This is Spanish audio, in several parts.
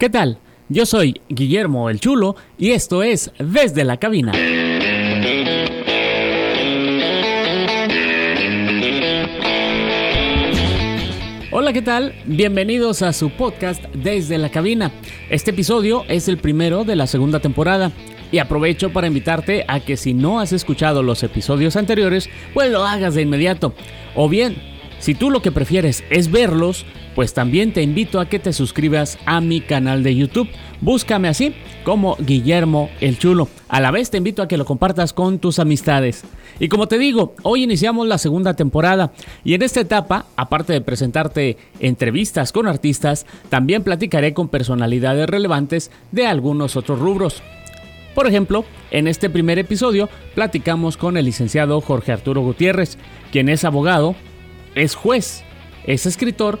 ¿Qué tal? Yo soy Guillermo el Chulo y esto es Desde la Cabina. Hola, ¿qué tal? Bienvenidos a su podcast Desde la Cabina. Este episodio es el primero de la segunda temporada y aprovecho para invitarte a que si no has escuchado los episodios anteriores, pues lo hagas de inmediato. O bien, si tú lo que prefieres es verlos, pues también te invito a que te suscribas a mi canal de YouTube. Búscame así como Guillermo el Chulo. A la vez te invito a que lo compartas con tus amistades. Y como te digo, hoy iniciamos la segunda temporada y en esta etapa, aparte de presentarte entrevistas con artistas, también platicaré con personalidades relevantes de algunos otros rubros. Por ejemplo, en este primer episodio platicamos con el licenciado Jorge Arturo Gutiérrez, quien es abogado, es juez, es escritor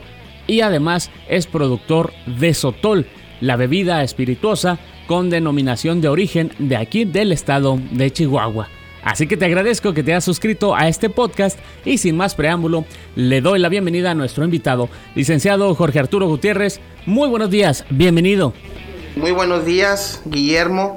y además es productor de Sotol, la bebida espirituosa con denominación de origen de aquí del estado de Chihuahua. Así que te agradezco que te hayas suscrito a este podcast y sin más preámbulo, le doy la bienvenida a nuestro invitado, licenciado Jorge Arturo Gutiérrez. Muy buenos días, bienvenido. Muy buenos días, Guillermo,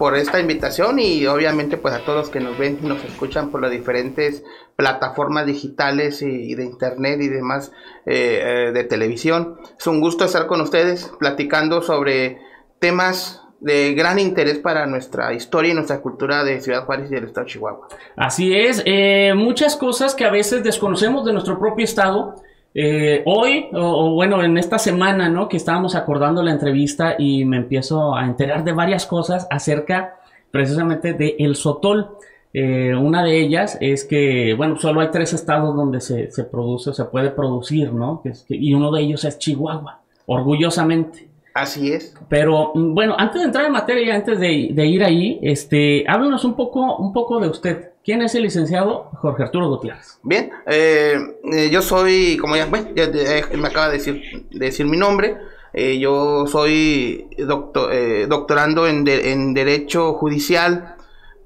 por esta invitación y obviamente pues a todos los que nos ven y nos escuchan por las diferentes plataformas digitales y, de internet y demás eh, eh, de televisión. Es un gusto estar con ustedes platicando sobre temas de gran interés para nuestra historia y nuestra cultura de Ciudad Juárez y del estado de Chihuahua. Así es, eh, muchas cosas que a veces desconocemos de nuestro propio estado. Hoy, o, bueno, en esta semana, ¿no? Que estábamos acordando la entrevista y me empiezo a enterar de varias cosas acerca precisamente de El Sotol. Eh, una de ellas es que, bueno, solo hay tres estados donde se, se produce o se puede producir, ¿no? y uno de ellos es Chihuahua, orgullosamente. Así es. Pero mm, bueno, antes de entrar en materia, antes de, ir ahí, este, háblanos un poco, un poco de usted. ¿Quién es el licenciado Jorge Arturo Gutiérrez? Bien, eh, eh, yo soy, como ya, bueno, ya, me acaba de decir, decir mi nombre. yo soy doctor, doctorando en, en Derecho Judicial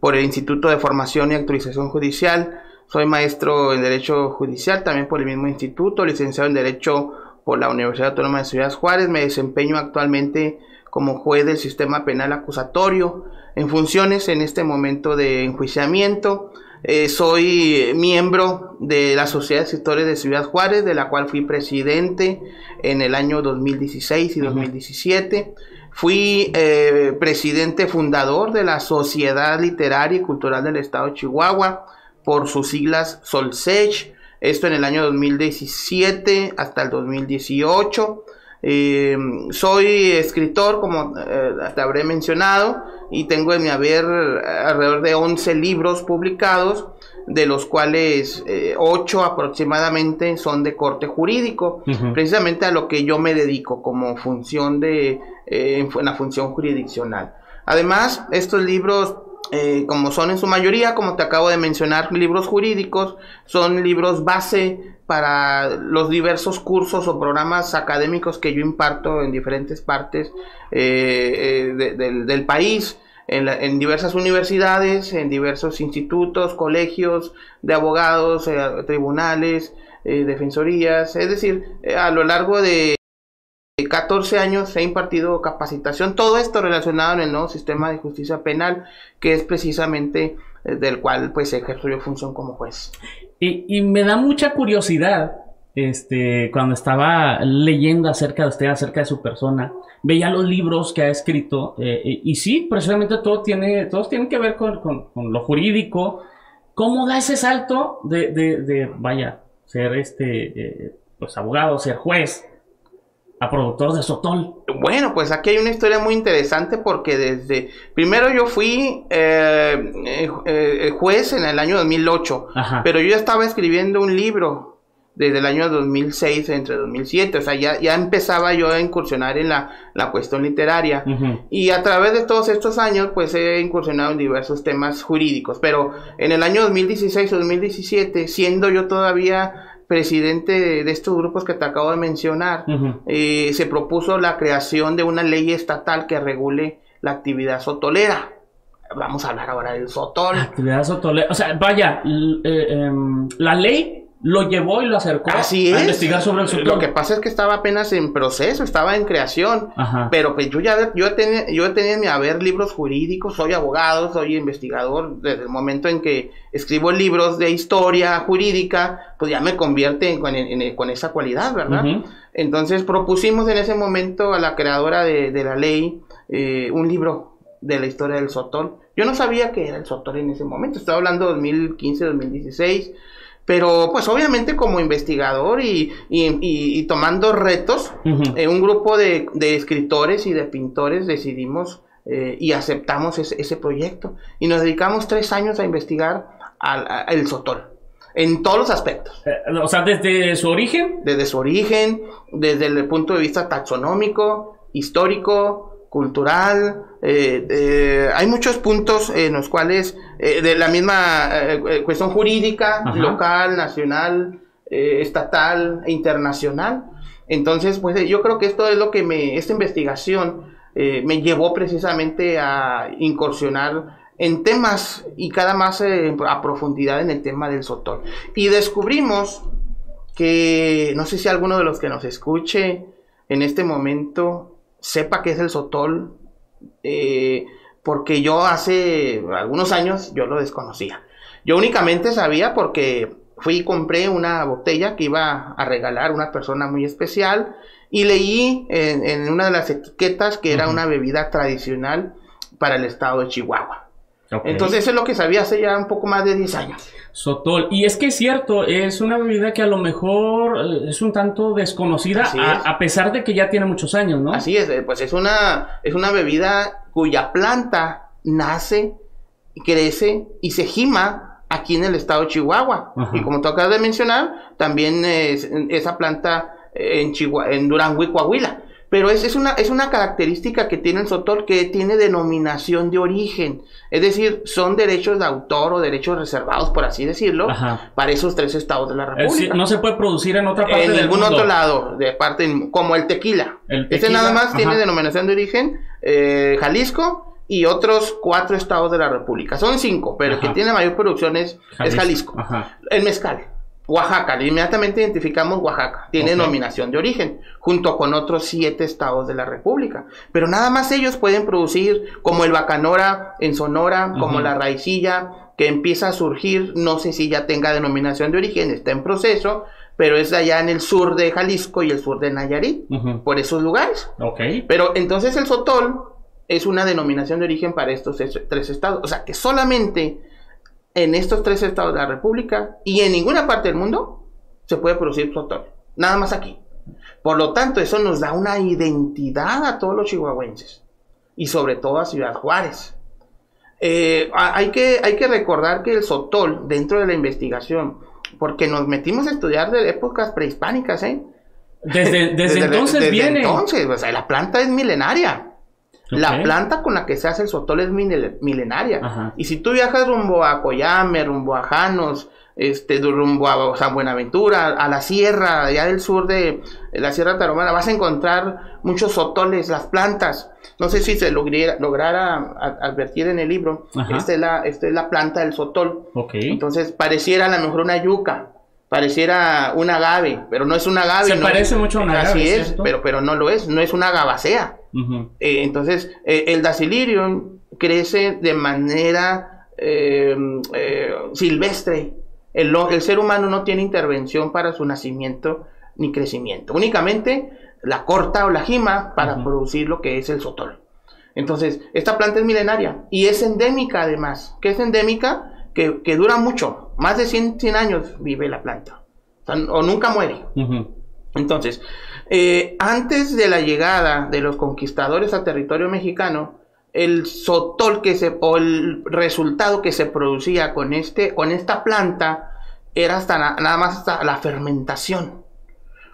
por el Instituto de Formación y Actualización Judicial. Soy maestro en Derecho Judicial, también por el mismo instituto, licenciado en Derecho por la Universidad Autónoma de Ciudad Juárez. Me desempeño actualmente como juez del sistema penal acusatorio en funciones en este momento de enjuiciamiento. Eh, soy miembro de la Sociedad de Escritores de Ciudad Juárez, de la cual fui presidente en el año 2016 y 2017. Fui eh, presidente fundador de la Sociedad Literaria y Cultural del Estado de Chihuahua, por sus siglas SOLSECH, esto en el año 2017 hasta el 2018. Eh, soy escritor, como eh, te habré mencionado, y tengo en mi haber alrededor de 11 libros publicados, de los cuales 8 aproximadamente son de corte jurídico, precisamente a lo que yo me dedico como función de eh, en, la función jurisdiccional. Además, estos libros, eh, como son en su mayoría, como te acabo de mencionar, libros jurídicos, son libros base para los diversos cursos o programas académicos que yo imparto en diferentes partes eh, del, país. En, diversas universidades, en diversos institutos, colegios de abogados, tribunales, defensorías, es decir, a lo largo de 14 años he impartido capacitación, todo esto relacionado en el nuevo sistema de justicia penal, que es precisamente eh, del cual pues ejerzo yo función como juez. Y, me da mucha curiosidad, este, cuando estaba leyendo acerca de usted, acerca de su persona, veía los libros que ha escrito, eh, y sí, precisamente todo tiene, todos tienen que ver con, lo jurídico. ¿Cómo da ese salto de, de, vaya, ser este, eh, pues abogado, ser juez? A productor de Sotol. Bueno, pues aquí hay una historia muy interesante porque desde primero yo fui eh, eh, eh, juez en el año 2008, pero yo ya estaba escribiendo un libro desde el año 2006 entre 2007, o sea, ya, ya empezaba yo a incursionar en la, cuestión literaria. Y a través de todos estos años pues he incursionado en diversos temas jurídicos, pero en el año 2016 o 2017, siendo yo todavía presidente de, estos grupos que te acabo de mencionar, eh, se propuso la creación de una ley estatal que regule la actividad sotolera. Vamos a hablar ahora del sotol. actividad sotolera. O sea, vaya, eh, em, la ley lo llevó y lo acercó Así a es. investigar sobre el sotol. Lo que pasa es que estaba apenas en proceso, estaba en creación. Ajá. Pero pues yo ya yo tenía, yo tenía en mi haber libros jurídicos, soy abogado, soy investigador. Desde el momento en que escribo libros de historia jurídica, pues ya me convierte en- en- en- con esa cualidad, ¿verdad? Entonces propusimos en ese momento a la creadora de, de la ley eh, un libro de la historia del Sotol. Yo no sabía que era el Sotol en ese momento, estaba hablando de 2015, 2016, pero pues obviamente como investigador y, y- y- y tomando retos, eh, un grupo de, de escritores y de pintores decidimos eh, y aceptamos ese, ese proyecto. Y nos dedicamos tres años a investigar al, a- el Sotol en todos los aspectos. Eh, o sea, desde su origen. desde su origen, desde el punto de vista taxonómico, histórico, cultural. eh, eh, hay muchos puntos en los cuales, eh, de la misma cuestión jurídica, Ajá. local, nacional, estatal e internacional. Entonces, pues yo creo que esto es lo que me, esta investigación me llevó precisamente a incursionar en temas y cada más a profundidad en el tema del sotol. Y descubrimos que no sé si alguno de los que nos escuche en este momento sepa qué es el sotol, eh, porque yo hace algunos años yo lo desconocía. Yo únicamente sabía porque fui y compré una botella que iba a regalar una persona muy especial y leí en, en una de las etiquetas que era una bebida tradicional para el estado de Chihuahua. Entonces eso es lo que sabía hace ya un poco más de 10 años. Sotol. Y es que es cierto, es una bebida que a lo mejor eh, es un tanto desconocida, a, es. a pesar de que ya tiene muchos años, ¿no? Así es, eh, pues es una, es una bebida cuya planta nace, crece y se gima aquí en el estado de Chihuahua. Ajá. Y como tú acabas de mencionar, también es- esa planta en, Chihuahua, en Durango y Coahuila. Pero es, es, una, es una característica que tiene el sotol que tiene denominación de origen. Es decir, son derechos de autor o derechos reservados, por así decirlo, Ajá. para esos tres estados de la Es República no se puede producir en otra parte en del ningún mundo. otro lado, de parte como el tequila. El Este tequila, nada más ajá. tiene denominación de origen eh, Jalisco y otros cuatro estados de la República. Son cinco, pero el que tiene mayor producción es Jalisco. Es Jalisco. Ajá. El mezcal. Oaxaca, inmediatamente identificamos Oaxaca, tiene Ok. denominación de origen, junto con otros siete estados de la República. Pero nada más ellos pueden producir, como el bacanora en Sonora, como la raicilla, que empieza a surgir, no sé si ya tenga denominación de origen, está en proceso, pero es allá en el sur de Jalisco y el sur de Nayarit, por esos lugares. Ok. Pero entonces el sotol es una denominación de origen para estos es- tres estados. O sea que solamente en estos tres estados de la República y en ninguna parte del mundo se puede producir sotol. Nada más aquí. Por lo tanto, eso nos da una identidad a todos los chihuahuenses y sobre todo a Ciudad Juárez. Eh, hay, que, hay que recordar que el sotol, dentro de la investigación, porque nos metimos a estudiar de épocas prehispánicas, ¿eh? Desde, desde, entonces desde viene. entonces, o sea, la planta es milenaria. La planta con la que se hace el sotol es milenaria. Ajá. Y si tú viajas rumbo a Coyame, rumbo a Janos, este, rumbo a San Buenaventura, a la sierra, allá del sur de la Sierra Tarahumara, vas a encontrar muchos sotoles, las plantas. No sé si se lograra, lograra advertir en el libro. Esta es, la, esta es la planta del sotol. Entonces pareciera a lo mejor una yuca, pareciera un agave, pero no es un agave. Se no parece es- mucho a un agave, Así es, pero, pero no lo es, no es una agavacea. Eh, entonces, eh, el Dacilirium crece de manera eh, silvestre. El, el ser humano no tiene intervención para su nacimiento ni crecimiento. Únicamente la corta o la gima para producir lo que es el sotol. Entonces, esta planta es milenaria y es endémica además. que es endémica? Que, que dura mucho. Más de 100, 100 años vive la planta. O, sea, o nunca muere. Entonces, eh, antes de la llegada de los conquistadores a territorio mexicano, el sotol que se, o el resultado que se producía con, este, con esta planta era hasta na- nada más hasta la fermentación.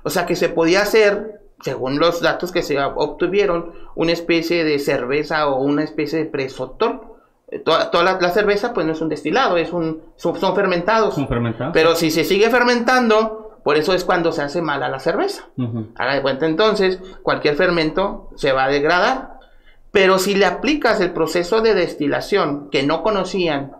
O sea que se podía hacer, según los datos que se obtuvieron, una especie de cerveza o una especie de presotol. Eh, Toda, toda la, la cerveza pues no es un destilado, es un, son, son fermentados. Son fermentados. Pero si se sigue fermentando, por eso es cuando se hace mala la cerveza. Ujú. Haga de cuenta entonces, cualquier fermento se va a degradar. Pero si le aplicas el proceso de destilación que no conocían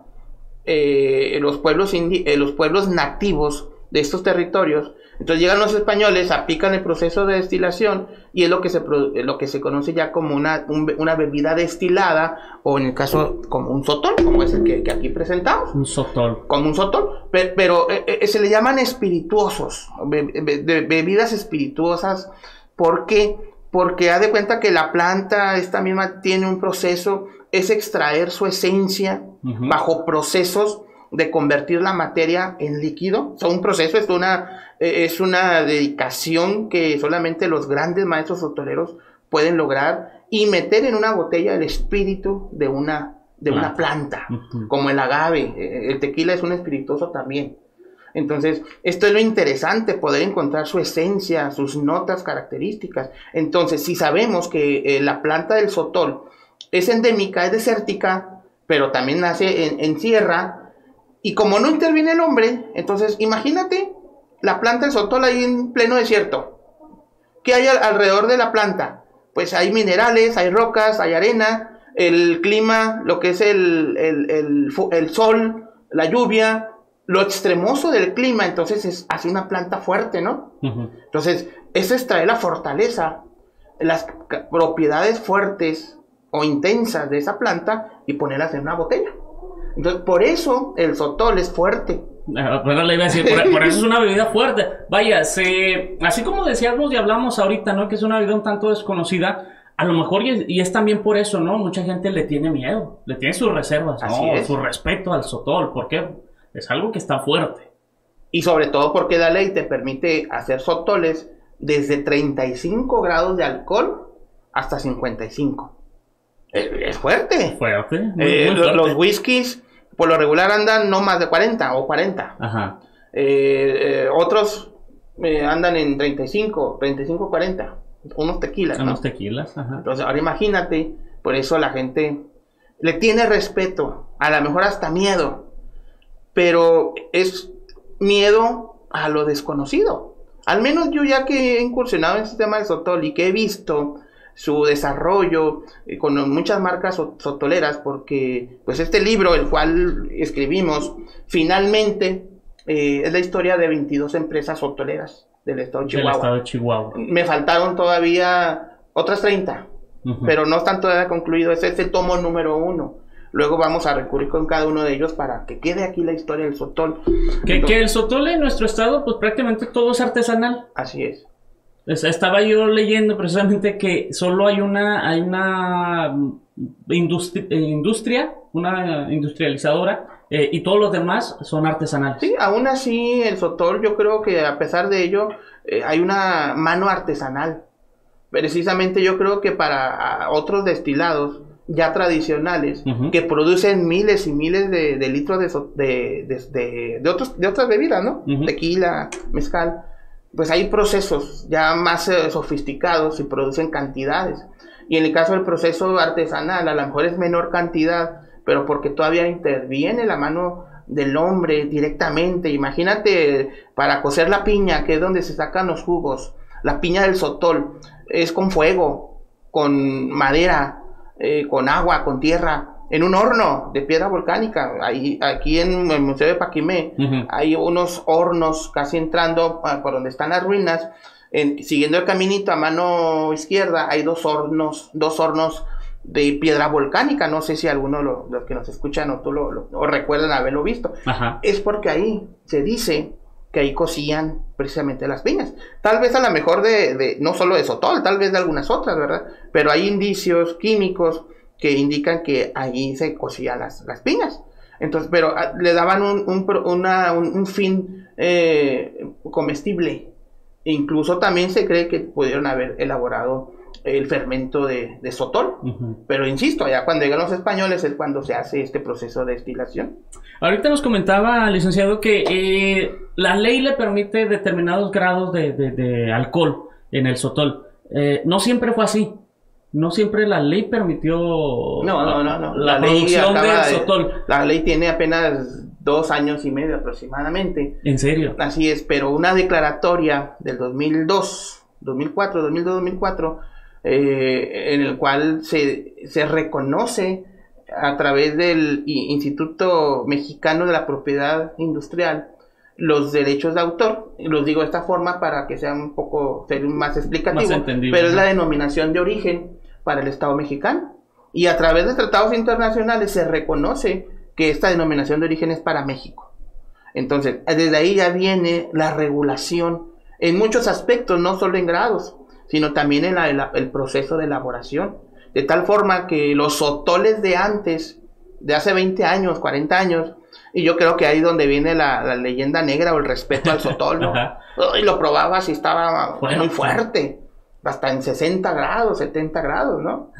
eh, los, pueblos indi- eh, los pueblos nativos de estos territorios. Entonces llegan los españoles, aplican el proceso de destilación y es lo que se, lo que se conoce ya como una, una bebida destilada o en el caso como un sotol, como es el que, aquí presentamos. Un sotol. Como un sotol, pero, eh, eh, se le llaman espirituosos, bebidas espirituosas. ¿Por qué? Porque ha de cuenta que la planta, esta misma, tiene un proceso, es extraer su esencia bajo procesos de convertir la materia en líquido. O un proceso es una, eh, es una dedicación que solamente los grandes maestros hotoleros pueden lograr y meter en una botella el espíritu de una, de una planta, como el agave. Eh, el tequila es un espirituoso también. Entonces, esto es lo interesante, poder encontrar su esencia, sus notas características. Entonces, si sabemos que eh, la planta del sotol es endémica, es desértica, pero también nace en, en sierra, y como no interviene el hombre, entonces imagínate la planta de sotol ahí en pleno desierto. ¿Qué hay alrededor de la planta? Pues hay minerales, hay rocas, hay arena, el clima, lo que es el, el, sol, la lluvia, lo extremoso del clima, entonces es, hace una planta fuerte, ¿no? Entonces, eso extrae la fortaleza, las propiedades fuertes o intensas de esa planta y ponerlas en una botella. Entonces, por eso el sotol es fuerte. Ah, por, eso es una bebida fuerte. Vaya, se, así como decíamos y hablamos ahorita, ¿no? Que es una bebida un tanto desconocida. A lo mejor, y es, también por eso, ¿no? Mucha gente le tiene miedo, le tiene sus reservas, ¿no? Su respeto al sotol, porque es algo que está fuerte. Y sobre todo porque la ley te permite hacer sotoles desde 35 grados de alcohol hasta 55. Es, fuerte. Fuerte. Eh, los whiskies, por lo regular, andan no más de 40 o 40. Ajá. Eh, eh, otros andan en 35, 35, 40. Unos tequilas. Unos tequilas, ajá. Entonces, ahora imagínate, por eso la gente le tiene respeto, a lo mejor hasta miedo, pero es miedo a lo desconocido. Al menos yo ya que he incursionado en este tema de Sotol y que he visto su desarrollo eh, con muchas marcas sotoleras, porque pues este libro, el cual escribimos, finalmente eh, es la historia de 22 empresas sotoleras del estado de Chihuahua. Me faltaron todavía otras 30, pero no están todavía concluidos. Ese es el tomo número uno. Luego vamos a recurrir con cada uno de ellos para que quede aquí la historia del sotol. Que, que el sotol en nuestro estado, pues prácticamente todo es artesanal. Así es. Estaba yo leyendo precisamente que solo hay una, hay una industria, industria una industrializadora, eh, y todos los demás son artesanales. Sí, aún así el Sotol yo creo que a pesar de ello eh, hay una mano artesanal. Precisamente yo creo que para otros destilados ya tradicionales que producen miles y miles de, litros de, de, de, otros, de otras bebidas, ¿no? Tequila, mezcal pues hay procesos ya más eh, sofisticados y producen cantidades. Y en el caso del proceso artesanal, a lo mejor es menor cantidad, pero porque todavía interviene la mano del hombre directamente. Imagínate para cocer la piña, que es donde se sacan los jugos, la piña del sotol, es con fuego, con madera, eh, con agua, con tierra en un horno de piedra volcánica. Ahí, aquí en el Museo de Paquimé hay unos hornos casi entrando por donde están las ruinas. siguiendo el caminito a mano izquierda hay dos hornos, dos hornos de piedra volcánica. No sé si alguno de los que nos escuchan o tú lo, recuerdan haberlo visto. Es porque ahí se dice que ahí cocían precisamente las piñas. Tal vez a lo mejor de, de, no solo de Sotol, tal vez de algunas otras, ¿verdad? Pero hay indicios químicos que indican que allí se cocían las, las piñas. Entonces, pero ah, le daban un, un, fin eh, comestible. Incluso también se cree que pudieron haber elaborado el fermento de, de sotol. Pero insisto, ya cuando llegan los españoles es cuando se hace este proceso de destilación. Ahorita nos comentaba, licenciado, que eh, la ley le permite determinados grados de, alcohol en el sotol. Eh, no siempre fue así no siempre la ley permitió no, no, no, no. La, ley sotol. La ley tiene apenas dos años y medio aproximadamente. ¿En serio? Así es, pero una declaratoria del 2002, 2004, 2002, 2004, en el cual se, se reconoce a través del Instituto Mexicano de la Propiedad Industrial los derechos de autor. Los digo de esta forma para que sea un poco más explicativo. pero es la denominación de origen para el Estado mexicano. Y a través de tratados internacionales se reconoce que esta denominación de origen es para México. Entonces, desde ahí ya viene la regulación en muchos aspectos, no solo en grados, sino también en el proceso de elaboración. De tal forma que los sotoles de antes, de hace 20 años, 40 años, y yo creo que ahí donde viene la, leyenda negra o el respeto al sotol, ¿no? y lo probabas y estaba muy fuerte, hasta en 60 grados, 70 grados, ¿no?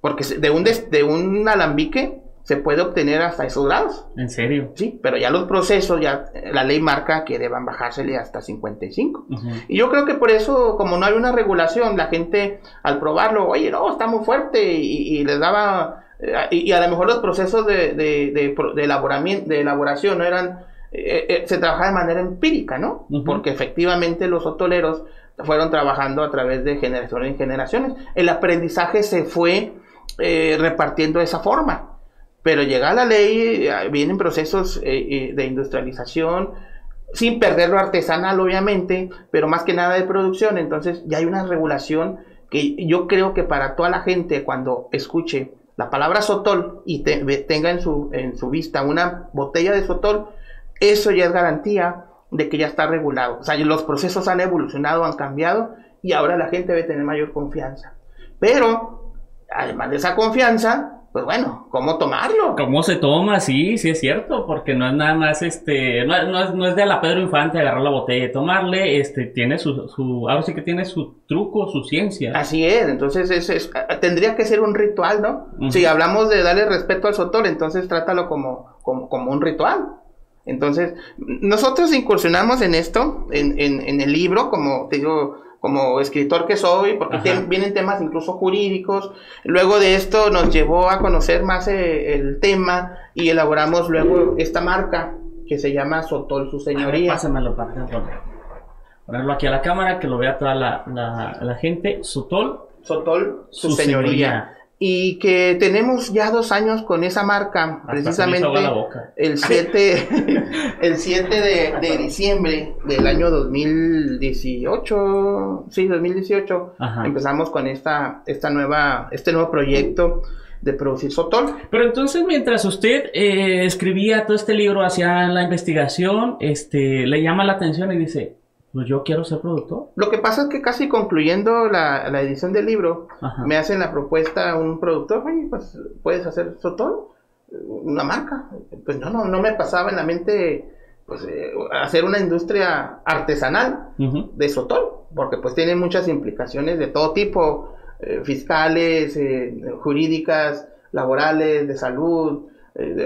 Porque de un, de un alambique se puede obtener hasta esos grados. ¿En serio? Sí, pero ya los procesos, ya la ley marca que deban bajársele hasta 55. Y yo creo que por eso, como no hay una regulación, la gente al probarlo, oye, no, está muy fuerte y, les daba... Eh, y, a lo mejor los procesos de, de, de, de elaboración no eran... Eh, eh, se trabajaba de manera empírica, ¿no? Porque efectivamente los hotoleros fueron trabajando a través de generaciones en generaciones. El aprendizaje se fue repartiendo de esa forma. Pero llega la ley, eh, vienen procesos eh, eh, de industrialización, sin perder lo artesanal, obviamente, pero más que nada de producción. Entonces ya hay una regulación que yo creo que para toda la gente, cuando escuche la palabra sotol y tenga en su, en su vista una botella de sotol, eso ya es garantía de que ya está regulado. O sea, los procesos han evolucionado, han cambiado y ahora la gente debe tener mayor confianza. Pero, además de esa confianza, pues bueno, ¿cómo tomarlo? ¿Cómo se toma? Sí, sí es cierto, porque no es nada más, este, no, es, no es de la Pedro Infante agarrar la botella y tomarle, este, tiene su, su, ahora sí que tiene su truco, su ciencia. Así es, entonces es, tendría que ser un ritual, ¿no? Si hablamos de darle respeto al sotol, entonces trátalo como, como, como un ritual. Entonces, nosotros incursionamos en esto, en, en, en el libro, como te digo, como escritor que soy, porque vienen temas incluso jurídicos. Luego de esto nos llevó a conocer más eh, el tema y elaboramos luego esta marca que se llama Sotol Su Señoría. pásamelo para ponerlo aquí a la cámara, que lo vea toda la, la, gente. Sotol. Sotol Su, señoría y que tenemos ya dos años con esa marca, precisamente el 7, el 7 de, diciembre del año 2018, sí, 2018, empezamos con esta, esta nueva, este nuevo proyecto de producir sotol. Pero entonces, mientras usted eh, escribía todo este libro, hacía la investigación, este, le llama la atención y dice, pues yo quiero ser productor. Lo que pasa es que casi concluyendo la, edición del libro, me hacen la propuesta un productor, oye, pues puedes hacer Sotol, una marca. Pues no, no, no me pasaba en la mente pues eh, hacer una industria artesanal de Sotol, porque pues tiene muchas implicaciones de todo tipo, eh, fiscales, eh, jurídicas, laborales, de salud.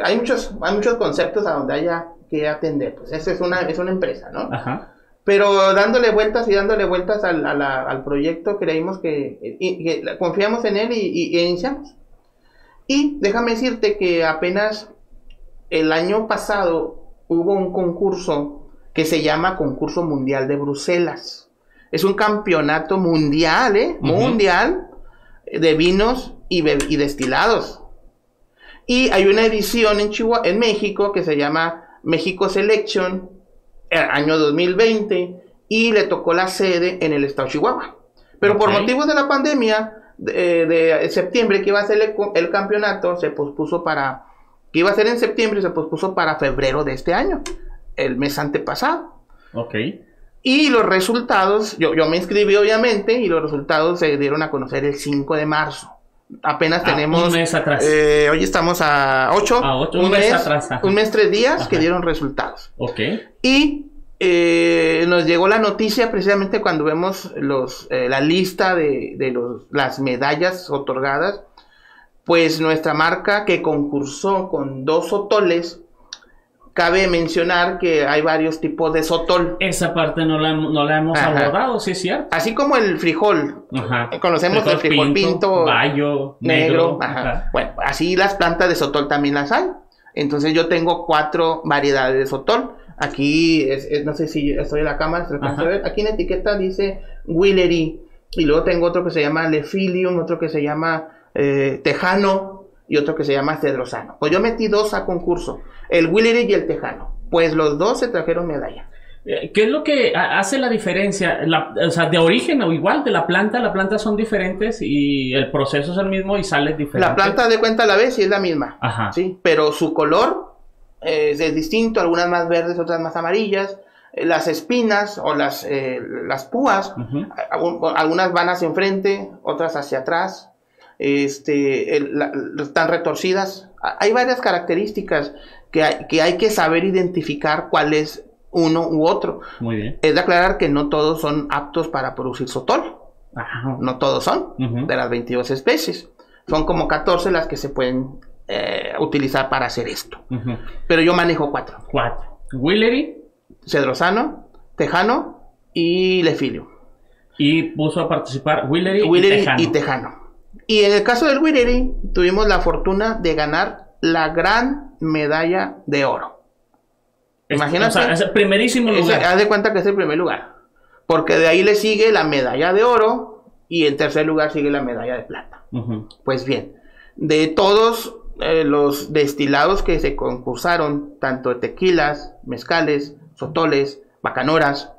hay muchos, hay muchos conceptos a donde haya que atender. Pues esa es una, es una empresa, ¿no? Ajá. Pero dándole vueltas y dándole vueltas al, al proyecto, creímos que, confiamos en él y, iniciamos. Y déjame decirte que apenas el año pasado hubo un concurso que se llama Concurso Mundial de Bruselas. Es un campeonato mundial, ¿eh? Mundial de vinos y, y, destilados. Y hay una edición en, Chihuahua, en México que se llama México Selection año 2020 y le tocó la sede en el estado de Chihuahua. Pero por motivos de la pandemia de, septiembre, que iba a ser el, campeonato, se pospuso para, que iba a ser en septiembre, se pospuso para febrero de este año, el mes antepasado. Ok. Y los resultados, yo, yo me inscribí obviamente, y los resultados se dieron a conocer el 5 de marzo apenas ah, tenemos. Un mes atrás. Eh, hoy estamos a 8. un, mes, atrás. Un mes, tres días que dieron resultados. Ok. Y eh, nos llegó la noticia precisamente cuando vemos los, eh, la lista de, de los, las medallas otorgadas. Pues nuestra marca que concursó con dos otoles Cabe mencionar que hay varios tipos de sotol. Esa parte no la, no la hemos abordado, sí es cierto. Así como el frijol. Conocemos el frijol pinto, bayo, negro. Bueno, así las plantas de sotol también las hay. Entonces yo tengo cuatro variedades de sotol. Aquí, no sé si estoy en la cámara, se ver. Aquí en la etiqueta dice Willery. Y luego tengo otro que se llama Lefilium, otro que se llama eh, Tejano y otro que se llama Cedrosano. Pues yo metí dos a concurso el Willery y el Tejano. Pues los dos se trajeron medalla. Eh, ¿Qué es lo que hace la diferencia? o sea, de origen o igual de la planta, las plantas son diferentes y el proceso es el mismo y sale diferente. La planta de cuenta a la vez y es la misma. Ajá. Sí, pero su color es, distinto, algunas más verdes, otras más amarillas. Eh, las espinas o las, eh, las púas, algunas van hacia enfrente, otras hacia atrás, este, están retorcidas. Hay varias características que hay, que hay que saber identificar cuál es uno u otro. Muy bien. Es de aclarar que no todos son aptos para producir sotol. No todos son, de las 22 especies. Son como 14 las que se pueden eh, utilizar para hacer esto. Pero yo manejo cuatro. Cuatro. Willery. Cedrosano, Tejano y Lefilio. Y puso a participar Willery, y, Tejano. y en el caso del Willery, tuvimos la fortuna de ganar la gran medalla de oro. Imagínate. O sea, es el primerísimo lugar. haz de cuenta que es el primer lugar. Porque de ahí le sigue la medalla de oro y en tercer lugar sigue la medalla de plata. Pues bien, de todos eh, los destilados que se concursaron, tanto tequilas, mezcales, sotoles, bacanoras,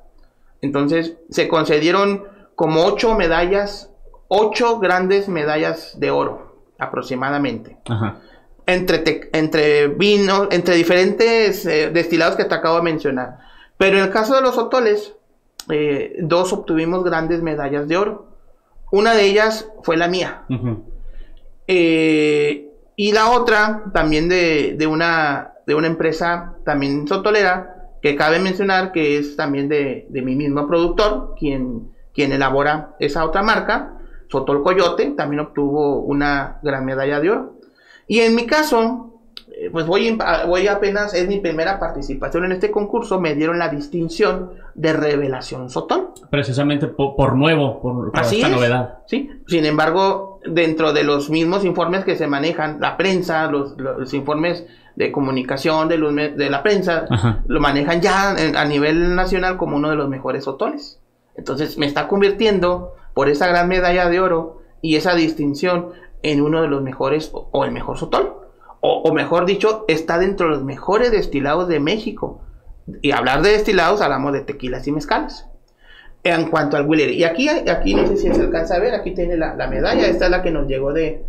entonces se concedieron como ocho medallas, ocho grandes medallas de oro aproximadamente. Ajá entre, entre vinos, entre diferentes eh, destilados que te acabo de mencionar. Pero en el caso de los otoles, eh, dos obtuvimos grandes medallas de oro. Una de ellas fue la mía. Eh, y la otra, también de, una, de una empresa también sotolera, que cabe mencionar que es también de, mi mismo productor, quien, quien elabora esa otra marca, Sotol Coyote, también obtuvo una gran medalla de oro. Y en mi caso, eh, pues voy, voy apenas, es mi primera participación en este concurso, me dieron la distinción de revelación Sotol. Precisamente por, nuevo, por, esta novedad. Sí, sin embargo, dentro de los mismos informes que se manejan, la prensa, los, informes de comunicación de, los, de la prensa, lo manejan ya a nivel nacional como uno de los mejores sotoles. Entonces me está convirtiendo por esa gran medalla de oro y esa distinción en uno de los mejores o, el mejor sotol. O, mejor dicho, está dentro de los mejores destilados de México. Y hablar de destilados, hablamos de tequilas y mezcales. En cuanto al Willer. Y aquí, aquí no sé si se alcanza a ver, aquí tiene la, medalla. Esta es la que nos llegó de,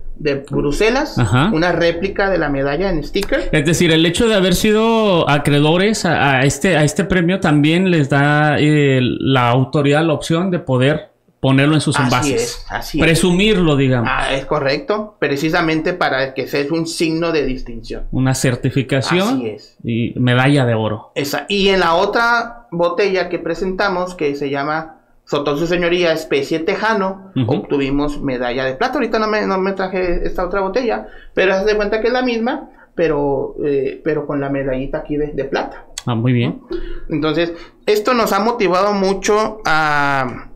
Bruselas. Una réplica de la medalla en sticker. Es decir, el hecho de haber sido acreedores a, este, a este premio también les da eh, la autoridad la opción de poder ponerlo en sus envases. Así es, así Presumirlo, digamos. Ah, es correcto, precisamente para que sea un signo de distinción. Una certificación así es. y medalla de oro. Esa. Y en la otra botella que presentamos, que se llama Sotón Su Señoría Especie Tejano, obtuvimos medalla de plata. Ahorita no me, no me traje esta otra botella, pero haz de cuenta que es la misma, pero, eh, pero con la medallita aquí de, de plata. Ah, muy bien. Entonces, esto nos ha motivado mucho a,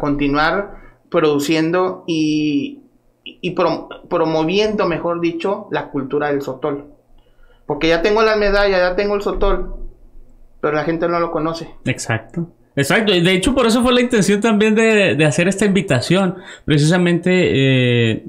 continuar produciendo y, promoviendo, mejor dicho, la cultura del sotol. Porque ya tengo la medalla, ya tengo el sotol, pero la gente no lo conoce. Exacto. Exacto, de hecho por eso fue la intención también de, hacer esta invitación. Precisamente eh,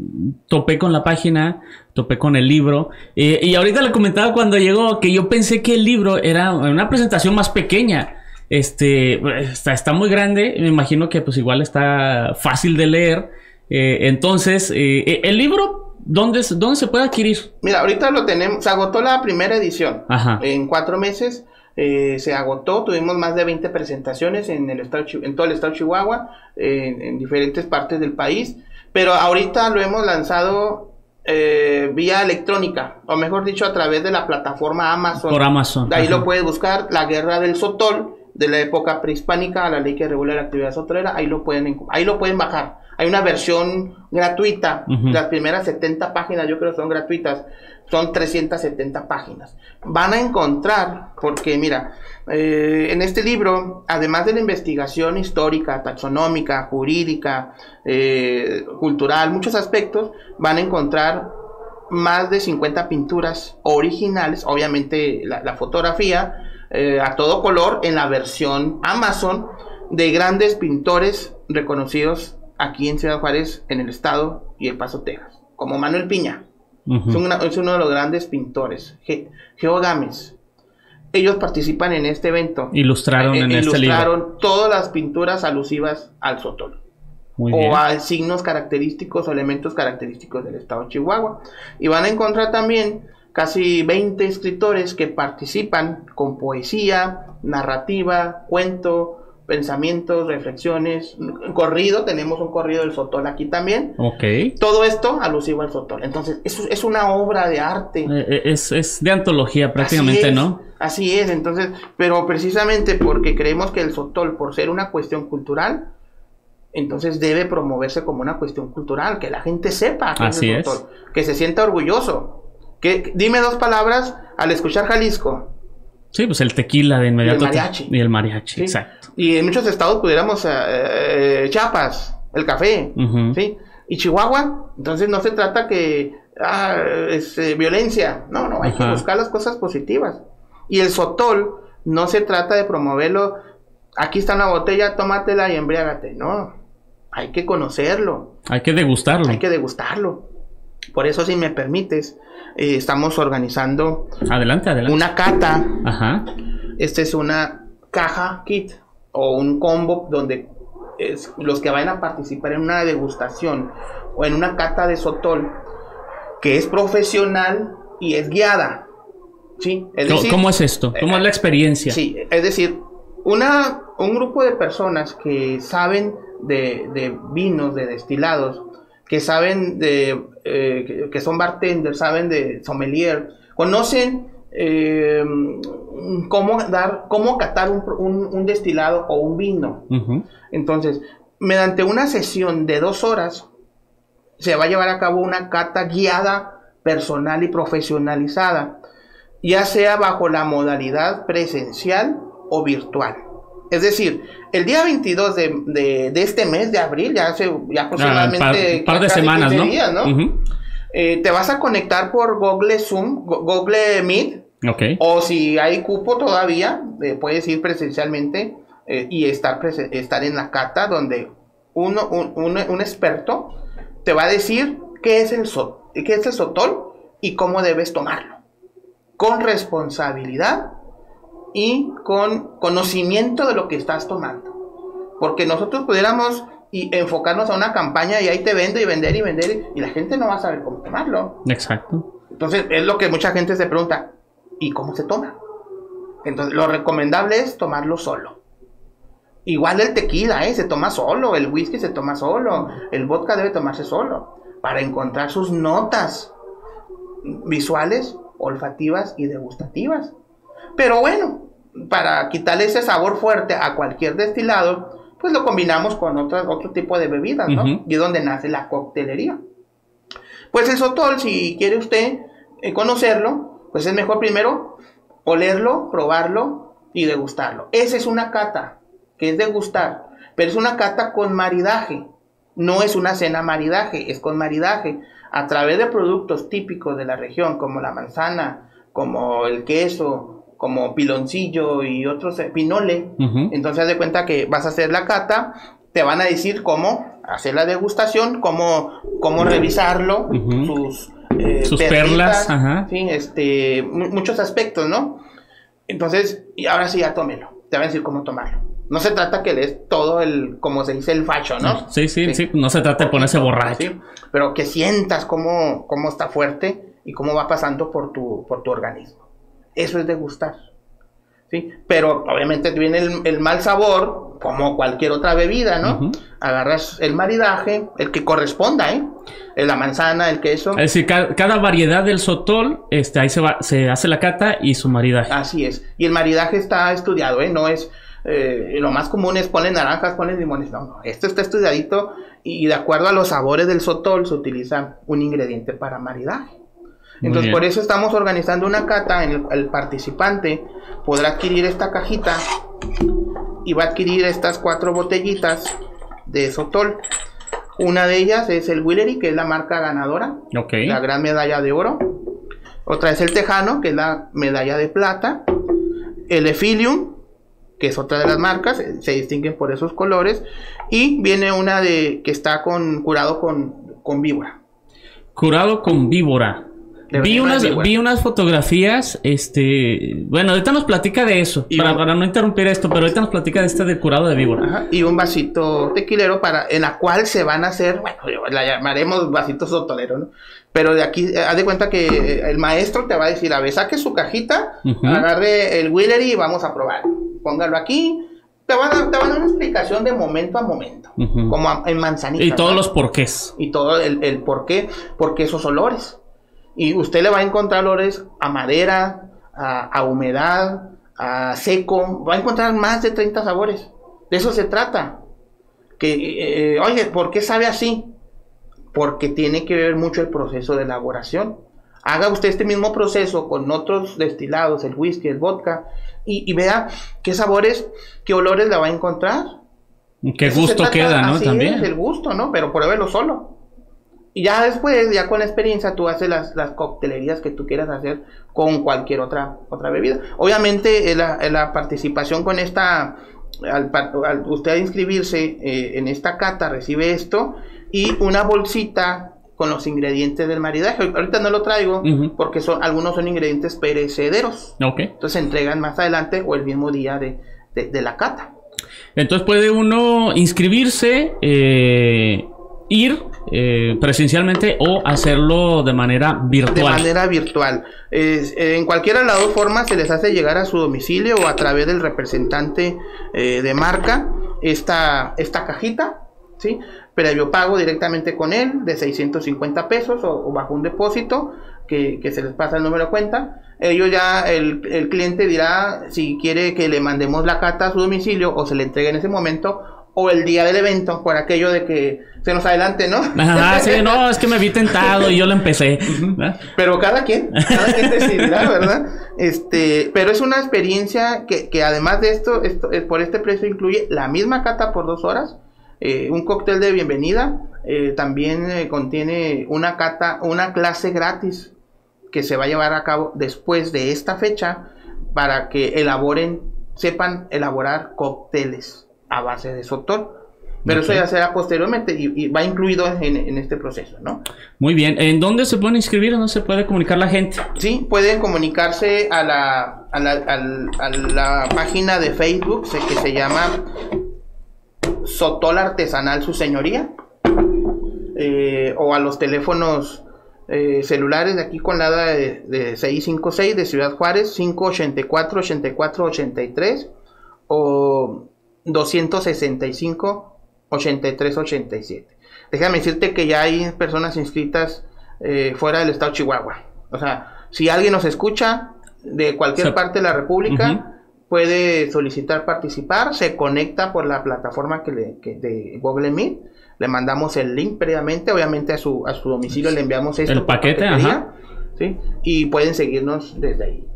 topé con la página, topé con el libro. Eh, y ahorita le comentaba cuando llegó que yo pensé que el libro era una presentación más pequeña. Este está, está muy grande, me imagino que pues igual está fácil de leer. Eh, entonces, el libro, ¿dónde, ¿dónde se puede adquirir? Mira, ahorita lo tenemos, se agotó la primera edición en cuatro meses. Eh, se agotó, tuvimos más de 20 presentaciones en, el estado, en todo el estado de Chihuahua, en diferentes partes del país, pero ahorita lo hemos lanzado eh, vía electrónica, o mejor dicho, a través de la plataforma Amazon. Por Amazon. De ahí lo puedes buscar, La Guerra del Sotol, de la época prehispánica, a la ley que regula la actividad sotolera, ahí lo pueden, ahí lo pueden bajar. Hay una versión gratuita, las primeras 70 páginas yo creo son gratuitas, son 370 páginas. Van a encontrar, porque mira, eh, en este libro, además de la investigación histórica, taxonómica, jurídica, eh, cultural, muchos aspectos, van a encontrar más de 50 pinturas originales, obviamente la, fotografía eh, a todo color en la versión Amazon de grandes pintores reconocidos aquí en Ciudad Juárez, en el estado y El Paso, Texas, como Manuel Piña es, uno de los grandes pintores. Geo Gámez. ellos participan en este evento. Ilustraron Eh, en este libro. ilustraron todas las pinturas alusivas al sotol. Muy bien. o a signos característicos o elementos característicos del estado de Chihuahua. Y van a encontrar también casi 20 escritores que participan con poesía, narrativa, cuento, pensamientos, reflexiones, un corrido, tenemos un corrido del Sotol aquí también. Ok. Todo esto alusivo al Sotol. Entonces, eso es una obra de arte. Eh, eh, es, es de antología prácticamente, Así es, ¿no? Así es, entonces, pero precisamente porque creemos que el Sotol, por ser una cuestión cultural, entonces debe promoverse como una cuestión cultural, que la gente sepa que Así el es. Sotol, que se sienta orgulloso. Que, dime dos palabras al escuchar Jalisco. Sí, pues el tequila de inmediato. Y el mariachi. Y el mariachi, ¿sí? exacto. Y en muchos estados pudiéramos eh, eh, Chiapas, el café. ¿sí? Y Chihuahua, entonces no se trata que ah, es eh, violencia, no, no, hay que buscar las cosas positivas. Y el sotol no se trata de promoverlo, aquí está una botella, tómatela y embriágate, no, hay que conocerlo, Hay que degustarlo. hay que degustarlo. Por eso, si me permites, eh, estamos organizando Adelante, adelante. una cata Ajá. esta es una caja kit o un combo donde es- los que vayan a participar en una degustación o en una cata de sotol que es profesional y es guiada. ¿Sí? Es ¿Cómo, decir, cómo es esto? ¿Cómo es la experiencia? Sí, es decir, una, un grupo de personas que saben de, de vinos, de destilados, que saben de, eh, que, son bartenders, saben de sommelier, conocen eh, cómo dar, cómo catar un, un- un destilado o un vino. Entonces, mediante una sesión de dos horas, se va a llevar a cabo una cata guiada, personal y profesionalizada, ya sea bajo la modalidad presencial o virtual. Es decir, el día 22 de, de- de este mes de abril, ya hace ya Ah, aproximadamente par, par de semanas, 15 ¿no? días. Eh, te vas a conectar por Google Zoom, Go- Google Meet, Ok. o si hay cupo todavía, eh, puedes ir presencialmente eh, y estar, prese- estar en la cata donde uno, un, un- un experto te va a decir qué es, el so- qué es el sotol y cómo debes tomarlo. Con responsabilidad y con conocimiento de lo que estás tomando. Porque nosotros pudiéramos y enfocarnos a una campaña y ahí te vendo y vender y vender y la gente no va a saber cómo tomarlo. Exacto. Entonces, es lo que mucha gente se pregunta, ¿y cómo se toma? Entonces, lo recomendable es tomarlo solo. Igual el tequila, ¿eh? Se toma solo, el whisky se toma solo, el vodka debe tomarse solo, para encontrar sus notas visuales, olfativas y degustativas. Pero bueno, para quitarle ese sabor fuerte a cualquier destilado, pues lo combinamos con otras, otro tipo de bebidas, ¿no? Y es donde nace la coctelería. Pues el sotol, si quiere usted eh, conocerlo, pues es mejor primero olerlo, probarlo y degustarlo. Esa es una cata, que es degustar, pero es una cata con maridaje. No es una cena maridaje, es con maridaje. A través de productos típicos de la región, como la manzana, como el queso, como piloncillo y otros, pinole. Entonces, haz de cuenta que vas a hacer la cata, te van a decir cómo hacer la degustación, cómo, cómo revisarlo, sus, eh, Sus perlitas, perlas, ajá. sí, este, mu- muchos aspectos, ¿no? Entonces, y ahora sí ya tómelo, te van a decir cómo tomarlo. No se trata que lees todo el, como se dice, el facho, ¿no? Sí, sí, Sí. sí. No se trata de ponerse borracho. Sí, pero que sientas cómo, cómo está fuerte y cómo va pasando por tu, por tu organismo. Eso es degustar. ¿sí? Pero obviamente viene el, el mal sabor, como cualquier otra bebida, ¿no? Agarras el maridaje, el que corresponda, ¿eh? La manzana, el queso. Es decir, ca- cada, variedad del sotol, este, ahí se, va, se hace la cata y su maridaje. Así es. Y el maridaje está estudiado, ¿eh? No es... eh, lo más común es ponle naranjas, ponle limones. No, no. Esto está estudiadito y de acuerdo a los sabores del sotol se utiliza un ingrediente para maridaje. Entonces, por eso estamos organizando una cata en el, el participante podrá adquirir esta cajita y va a adquirir estas cuatro botellitas de Sotol. Una de ellas es el Willery, que es la marca ganadora, Ok. la gran medalla de oro. Otra es el Tejano, que es la medalla de plata. El Ephilium, que es otra de las marcas, eh, se distinguen por esos colores. Y viene una de que está con curado con, con víbora. Curado con víbora. Vi unas, vi unas fotografías, este, bueno, ahorita nos platica de eso, para, para, no interrumpir esto, pero ahorita nos platica de este de curado de víbora. y un vasito tequilero para, en la cual se van a hacer, bueno, la llamaremos vasito sotolero, ¿no? Pero de aquí, eh, haz de cuenta que el maestro te va a decir, a ver, saque su cajita, agarre el Willery y vamos a probar. Póngalo aquí, te van, a, te van a dar una explicación de momento a momento, como en manzanita. Y todos los porqués. Y todo el, el por qué, porque esos olores. Y usted le va a encontrar olores a madera, a, humedad, a seco. Va a encontrar más de 30 sabores. De eso se trata. Que, eh, oye, ¿por qué sabe así? Porque tiene que ver mucho el proceso de elaboración. Haga usted este mismo proceso con otros destilados, el whisky, el vodka, y, vea qué sabores, qué olores le va a encontrar. Qué gusto queda, ¿no? También. Es el gusto, ¿no? Pero pruébelo solo. Y ya después, ya con la experiencia, tú haces las, las coctelerías que tú quieras hacer con cualquier otra, otra bebida. Obviamente, eh, la, eh, la participación con esta, al, al usted inscribirse eh, en esta cata, recibe esto y una bolsita con los ingredientes del maridaje. Ahorita no lo traigo porque son algunos son ingredientes perecederos. Entonces se entregan más adelante o el mismo día de, de, la cata. Entonces puede uno inscribirse, ir eh, presencialmente o hacerlo de manera virtual. De manera virtual. en cualquiera de las dos formas se les hace llegar a su domicilio o a través del representante eh, de marca esta, esta cajita, ¿sí? yo pago directamente con él de 650 pesos o, bajo un depósito que, se les pasa el número de cuenta. Ellos ya, el, el cliente dirá si quiere que le mandemos la carta a su domicilio o se le entregue en ese momento o el día del evento, por aquello de que se nos adelante, ¿no? Ajá, sí, no, es que me vi tentado y yo lo empecé. Pero cada quien, cada quien decidirá, ¿verdad? Este, pero es una experiencia que, que además de esto, esto, eh, por este precio incluye la misma cata por dos horas, eh, un cóctel de bienvenida, eh, también contiene una cata, una clase gratis que se va a llevar a cabo después de esta fecha para que elaboren, sepan elaborar cócteles a base de Sotol. Pero eso ya será posteriormente y, va incluido en, este proceso, ¿no? Muy bien. ¿En dónde se pueden inscribir o no se puede comunicar la gente? Sí, pueden comunicarse a la, a la, página de Facebook que se llama Sotol Artesanal Su Señoría. Eh, o a los teléfonos eh, celulares de aquí con la de, de 656 de Ciudad Juárez, 584 84 83 o 265 83 87. Déjame decirte que ya hay personas inscritas eh, fuera del estado de Chihuahua. O sea, si alguien nos escucha de cualquier parte de la República, puede solicitar participar, se conecta por la plataforma que, le, de Google Meet, le mandamos el link previamente, obviamente a su, a su domicilio le enviamos esto. El paquete, ajá. ¿sí? Y pueden seguirnos desde ahí.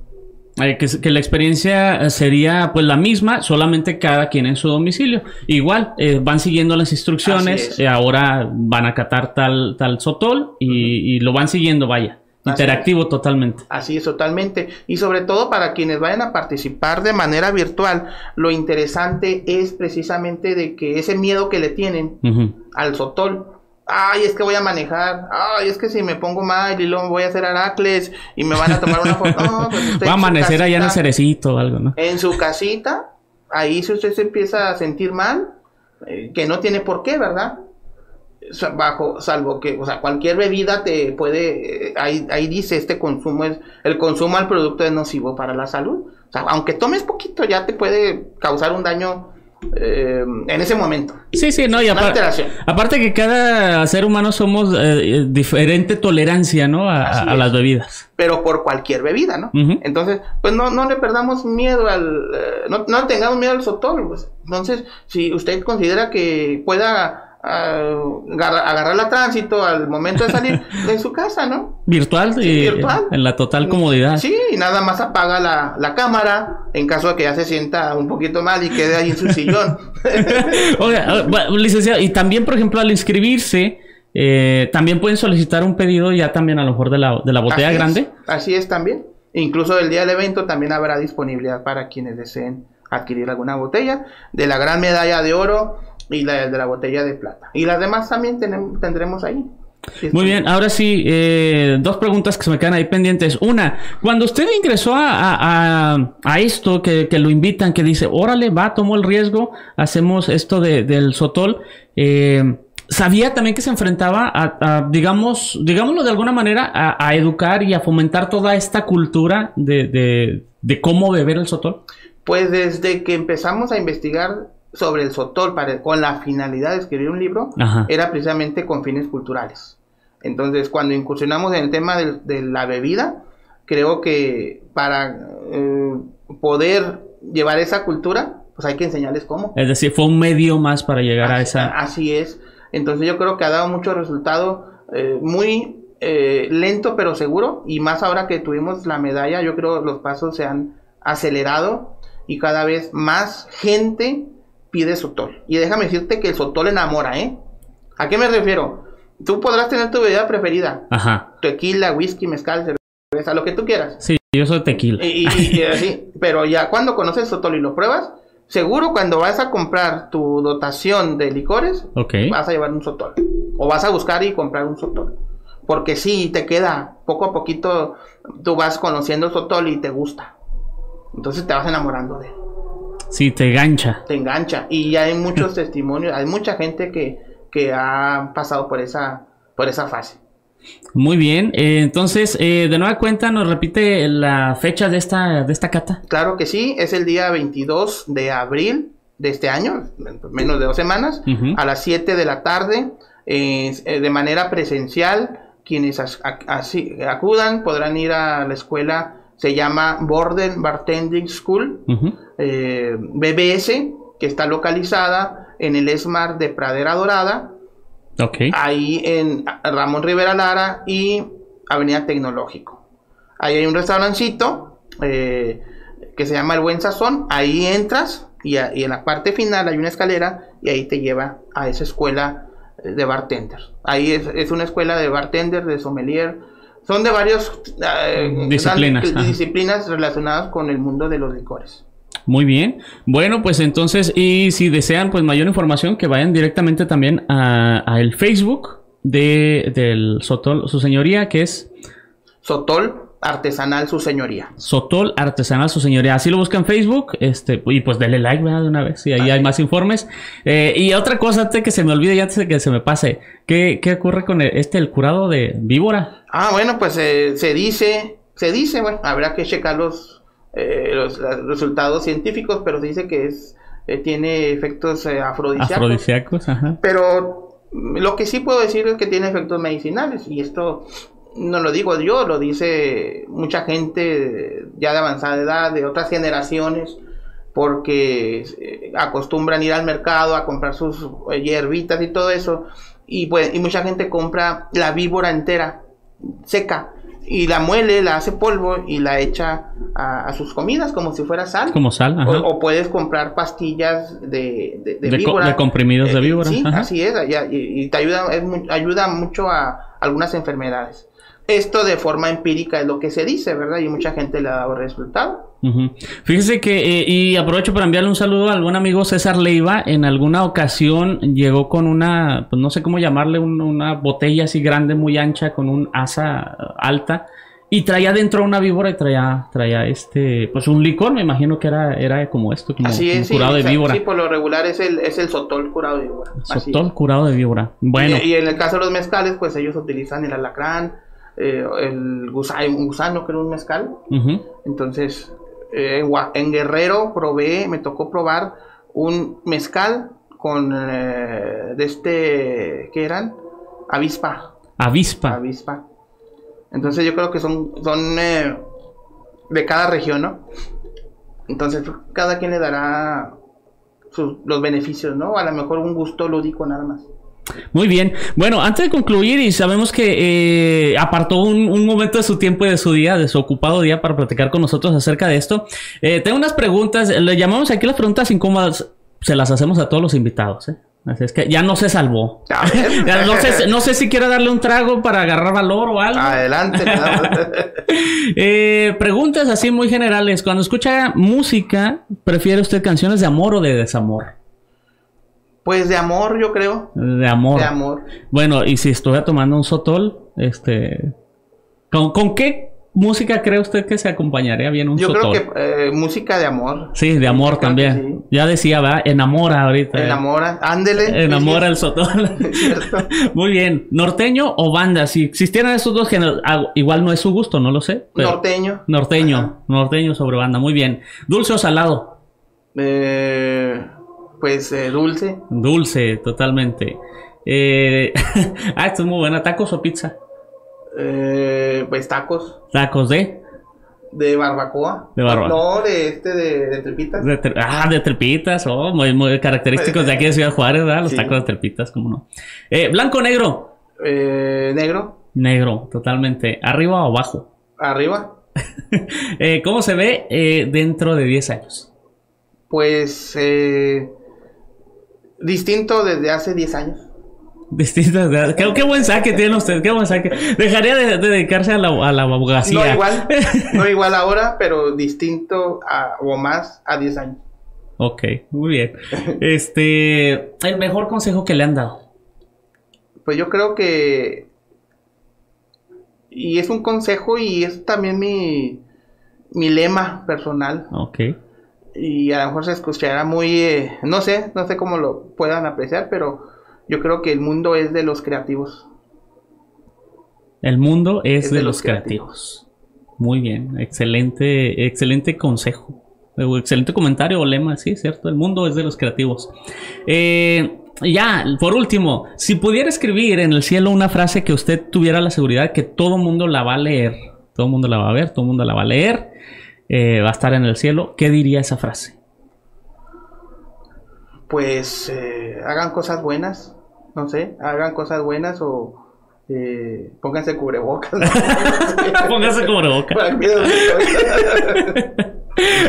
Eh, que, la experiencia sería pues la misma, solamente cada quien en su domicilio. Igual, eh, van siguiendo las instrucciones, eh, ahora van a catar tal, tal sotol y, lo van siguiendo, vaya. Interactivo totalmente. Así es, totalmente. Y sobre todo para quienes vayan a participar de manera virtual, lo interesante es precisamente de que ese miedo que le tienen al sotol, ay, es que voy a manejar, ay, es que si me pongo mal y luego voy a hacer Aracles y me van a tomar una foto. No, pues usted Va a amanecer allá en el cerecito o algo, ¿no? En su casita, ahí si usted se empieza a sentir mal, eh, que no tiene por qué, ¿verdad? bajo salvo que o sea cualquier bebida te puede eh, ahí, ahí dice este consumo es el consumo al producto es nocivo para la salud o sea aunque tomes poquito ya te puede causar un daño eh, en ese momento. Sí, sí, no, y aparte que cada ser humano somos eh, diferente tolerancia, ¿no? A, las bebidas. Pero por cualquier bebida, ¿no? Entonces, pues no, no le perdamos miedo al... Eh, no, no tengamos miedo al sotol, pues. Entonces, si usted considera que pueda agarrar la tránsito al momento de salir de su casa, ¿no? Virtual, y en la total comodidad. Sí, y nada más apaga la, la, cámara en caso de que ya se sienta un poquito mal y quede ahí en su sillón. Oiga, ah, licenciado, y también, por ejemplo, al inscribirse, eh, también pueden solicitar un pedido ya también a lo mejor de la, de la botella grande. así es también. Incluso el día del evento también habrá disponibilidad para quienes deseen adquirir alguna botella de la gran medalla de oro y la de la botella de plata. Y las demás también tenemos, tendremos ahí. Muy bien, ahora sí, eh, dos preguntas que se me quedan ahí pendientes. Una, cuando usted ingresó a, esto, que, lo invitan, que dice, órale, va, tomo el riesgo, hacemos esto del Sotol, eh, sabía también que se enfrentaba a, digamos, digámoslo de alguna manera, a, educar y a fomentar toda esta cultura de, cómo beber el Sotol. Pues desde que empezamos a investigar sobre el Sotol para, con la finalidad de escribir un libro, era precisamente con fines culturales. Entonces, cuando incursionamos en el tema de, la bebida, creo que para eh, poder llevar esa cultura, pues hay que enseñarles cómo. Es decir, fue un medio más para llegar a esa. Así es. Entonces, yo creo que ha dado mucho resultado, eh, muy eh, lento pero seguro. Y más ahora que tuvimos la medalla, yo creo que los pasos se han acelerado y cada vez más gente pide sotol. Y déjame decirte que el sotol enamora, ¿eh? ¿A qué me refiero? Tú podrás tener tu bebida preferida. Ajá. Tequila, whisky, mezcal, cerveza, lo que tú quieras. Sí, yo soy tequila. Y, así. Pero ya cuando conoces Sotol y lo pruebas, seguro cuando vas a comprar tu dotación de licores, vas a llevar un Sotol. O vas a buscar y comprar un Sotol. Porque sí, te queda. Poco a poquito tú vas conociendo Sotol y te gusta. Entonces te vas enamorando de él. Sí, te engancha. Te engancha. Y hay muchos testimonios, hay mucha gente que que ha pasado por esa, por esa fase. Muy bien, eh, entonces, eh, de nueva cuenta, ¿nos repite la fecha de esta, de esta cata? Claro que sí, es el día 22 de abril de este año, menos de dos semanas, a las 7 de la tarde, eh, de manera presencial. Quienes acudan podrán ir a la escuela, se llama Borden Bartending School, BBS, que está localizada en el ESMAR de Pradera Dorada. Ahí en Ramón Rivera Lara y Avenida Tecnológico. Ahí hay un restaurancito eh, que se llama El Buen Sazón. Ahí entras y, en la parte final hay una escalera y ahí te lleva a esa escuela de bartender. Ahí es, una escuela de bartender, de sommelier. Son de varias eh, disciplinas, disciplinas relacionadas con el mundo de los licores. Muy bien. Bueno, pues entonces, y si desean pues mayor información, que vayan directamente también a, el Facebook de, del Sotol, su señoría, que es Sotol Artesanal Su Señoría. Sotol Artesanal Su Señoría. Así lo buscan en Facebook. Este, y pues denle like de una vez. Y ahí hay más informes. Eh, y otra cosa antes que se me olvide y antes de que se me pase. ¿Qué, qué ocurre con este, el curado de víbora? Ah, bueno, pues eh, se dice, se dice, bueno, habrá que checar los eh, los, resultados científicos, pero se dice que es tiene efectos eh, afrodisíacos. Pero lo que sí puedo decir es que tiene efectos medicinales y esto no lo digo yo, lo dice mucha gente ya de avanzada edad, de otras generaciones, porque acostumbran ir al mercado a comprar sus hierbitas y todo eso, y, pues, y mucha gente compra la víbora entera, seca, y la muele, la hace polvo y la echa a, sus comidas como si fuera sal. Como sal, O, puedes comprar pastillas de, de, de, víbora. de comprimidos de eh, víbora. sí, así es, y, y te ayuda, es, ayuda mucho a algunas enfermedades. Esto de forma empírica es lo que se dice, ¿verdad? Y mucha gente le ha dado resultado. Fíjese que, eh, y aprovecho para enviarle un saludo a algún amigo César Leiva. En alguna ocasión llegó con una, pues no sé cómo llamarle, una botella así grande, muy ancha, con un asa alta. Y traía dentro una víbora y traía, traía este, pues un licor, me imagino que era, era como esto, como, Así curado de víbora. Sí, por lo regular es el, es el sotol curado de víbora. Sotol curado de víbora. Bueno. Y, y, en el caso de los mezcales, pues ellos utilizan el alacrán, eh, el gusano, un gusano que era un mezcal. Entonces, eh, en Guerrero probé, me tocó probar un mezcal con eh, de este, ¿qué eran? Avispa. Avispa. Avispa. Entonces yo creo que son, son de cada región, ¿no? Entonces cada quien le dará los beneficios, ¿no? A lo mejor un gusto lúdico nada más. Muy bien. Bueno, antes de concluir, y sabemos que eh, apartó un, momento de su tiempo y de su día, de su ocupado día, para platicar con nosotros acerca de esto, eh, tengo unas preguntas, le llamamos aquí las preguntas incómodas, se las hacemos a todos los invitados. ¿eh? Así es que ya no se salvó. no, sé, no, sé, si quiere darle un trago para agarrar valor o algo. Adelante. preguntas así muy generales. Cuando escucha música, ¿prefiere usted canciones de amor o de desamor? Pues de amor, yo creo. De amor. De amor. Bueno, y si estuviera tomando un sotol, este... ¿Con, con qué música cree usted que se acompañaría bien un Yo sotol? creo que eh, música de amor. Sí, de amor Yo también. sí. Ya decía, ¿verdad? Enamora ahorita. Enamora, ándele. Enamora el sotol. Muy bien. ¿Norteño o banda? Si existieran esos dos géneros, ah, igual no es su gusto, no lo sé. pero- Norteño. Norteño. Ajá. Norteño sobre banda. Muy bien. ¿Dulce o salado? Eh, pues eh, dulce. Dulce, totalmente. Eh, ah, esto es muy buena. ¿Tacos o pizza? Eh, pues tacos. Tacos de... De barbacoa. De barbacoa. No, de este, de, de tripitas. de tre- ah, de trepitas. Oh, muy, muy característicos de aquí de Ciudad Juárez, ¿verdad? Los Sí. tacos de trepitas, cómo no. Eh, ¿Blanco o negro? Eh, negro. Negro, totalmente. ¿Arriba o abajo? Arriba. Eh, ¿Cómo se ve eh, dentro de 10 años? Pues eh, distinto desde hace 10 años. Distintas de- ¿Qué, qué buen saque tiene usted, qué buen saque. Dejaría de, de dedicarse a la, a la abogacía. No igual, no igual ahora, pero distinto a- o más a 10 años. Ok, muy bien. Este, el mejor consejo que le han dado. Pues yo creo que... Y es un consejo y es también mi, mi lema personal. Ok. Y a lo mejor se escuchará muy... eh, no sé, no sé cómo lo puedan apreciar, pero yo creo que el mundo es de los creativos. El mundo es, de, los creativos. Muy bien, excelente, excelente consejo. Excelente comentario o lema, sí, cierto. El mundo es de los creativos. Eh, ya, por último, si pudiera escribir en el cielo una frase que usted tuviera la seguridad que todo mundo la va a leer, todo el mundo la va a ver, todo el mundo la va a leer, eh, va a estar en el cielo, ¿qué diría esa frase? Pues eh, hagan cosas buenas, no sé, hagan cosas buenas o eh, pónganse cubrebocas. Póngase como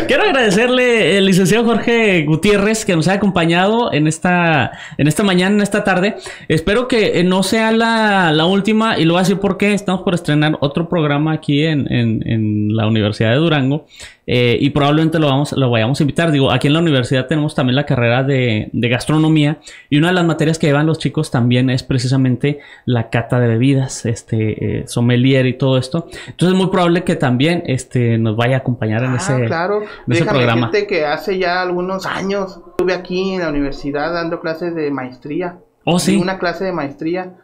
Quiero agradecerle el licenciado Jorge Gutiérrez que nos ha acompañado en esta, en esta mañana, en esta tarde. Espero que eh, no sea la, la última y lo voy a decir porque estamos por estrenar otro programa aquí en- en la Universidad de Durango eh, y probablemente lo, vamos, lo vayamos a invitar. Digo, aquí en la universidad tenemos también la carrera de, de gastronomía y una de las materias que llevan los chicos también es precisamente la cata de bebidas, este, eh, sommelier y todo esto. Entonces es muy probable que también este, nos vaya a acompañar en Ah, ese, claro. en ese programa. decirte que hace ya algunos años estuve aquí en la universidad dando clases de maestría. Oh, sí. Una clase de maestría,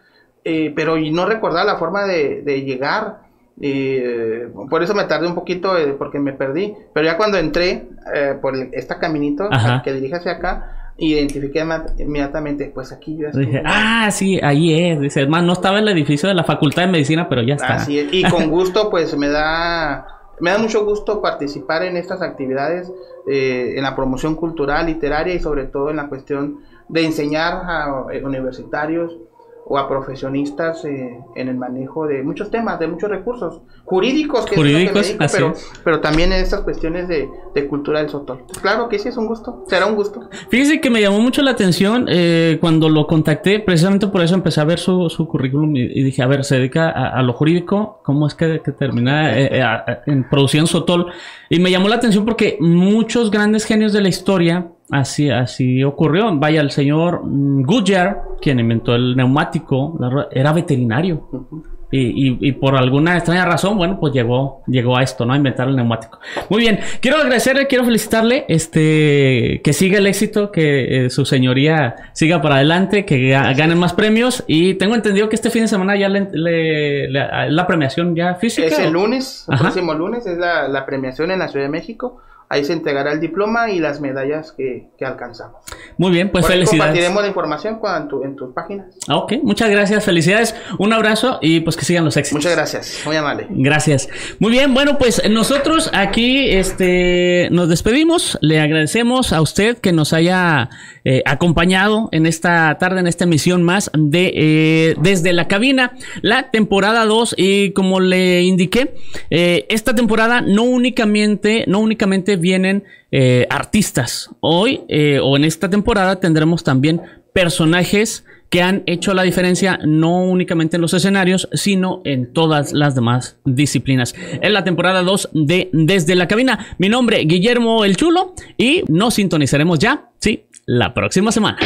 eh, pero y no recordaba la forma de, de llegar. Eh, por eso me tardé un poquito eh, porque me perdí. Pero ya cuando entré eh, por el- este caminito Ajá. que dirige hacia acá, identifiqué inmediatamente, pues aquí yo. Dije, ah, sí, ahí es. Dice, más, no estaba en el edificio de la Facultad de Medicina, pero ya está. Así es. Y con gusto, pues me da, me da mucho gusto participar en estas actividades, eh, en la promoción cultural, literaria y sobre todo en la cuestión de enseñar a eh, universitarios o a profesionistas eh, en el manejo de muchos temas, de muchos recursos jurídicos, que es lo que me Jurídicos, dedico, así pero, es. pero también en estas cuestiones de, de cultura del sotol. Claro que sí es un gusto, será un gusto. Fíjese que me llamó mucho la atención eh, cuando lo contacté, precisamente por eso empecé a ver su, su currículum y, y dije, a ver, se dedica a, a lo jurídico, ¿cómo es que, que termina eh, eh, a- a- en producción Sotol? Y me llamó la atención porque muchos grandes genios de la historia, así, así ocurrió. Vaya, el señor mm, Goodyear, quien inventó el neumático, era veterinario. Y, y- y por alguna extraña razón, bueno, pues llegó, llegó a esto, ¿no? A inventar el neumático. Muy bien, quiero agradecerle, quiero felicitarle, este, que siga el éxito, que eh, su señoría siga para adelante, que ga- ganen más premios. Y tengo entendido que este fin de semana ya le, le- le- la premiación ya física. Es el lunes, el próximo lunes, es la, la premiación en la Ciudad de México. Ahí se entregará el diploma y las medallas que, que alcanzamos. Muy bien, pues Por felicidades. compartiremos la información en, tu- en tus páginas. Ah, Ok, muchas gracias, felicidades, un abrazo y pues que sigan los éxitos. Muchas gracias, muy amable. Gracias. Muy bien, bueno, pues nosotros aquí este, nos despedimos. Le agradecemos a usted que nos haya eh, acompañado en esta tarde, en esta emisión más de eh, Desde la Cabina, la temporada 2. Y como le indiqué, eh, esta temporada no únicamente, no únicamente vienen eh, artistas. Hoy eh, o en esta temporada tendremos también personajes que han hecho la diferencia no únicamente en los escenarios, sino en todas las demás disciplinas. En la temporada 2 de Desde la Cabina, mi nombre Guillermo el Chulo y nos sintonizaremos ya, sí, la próxima semana.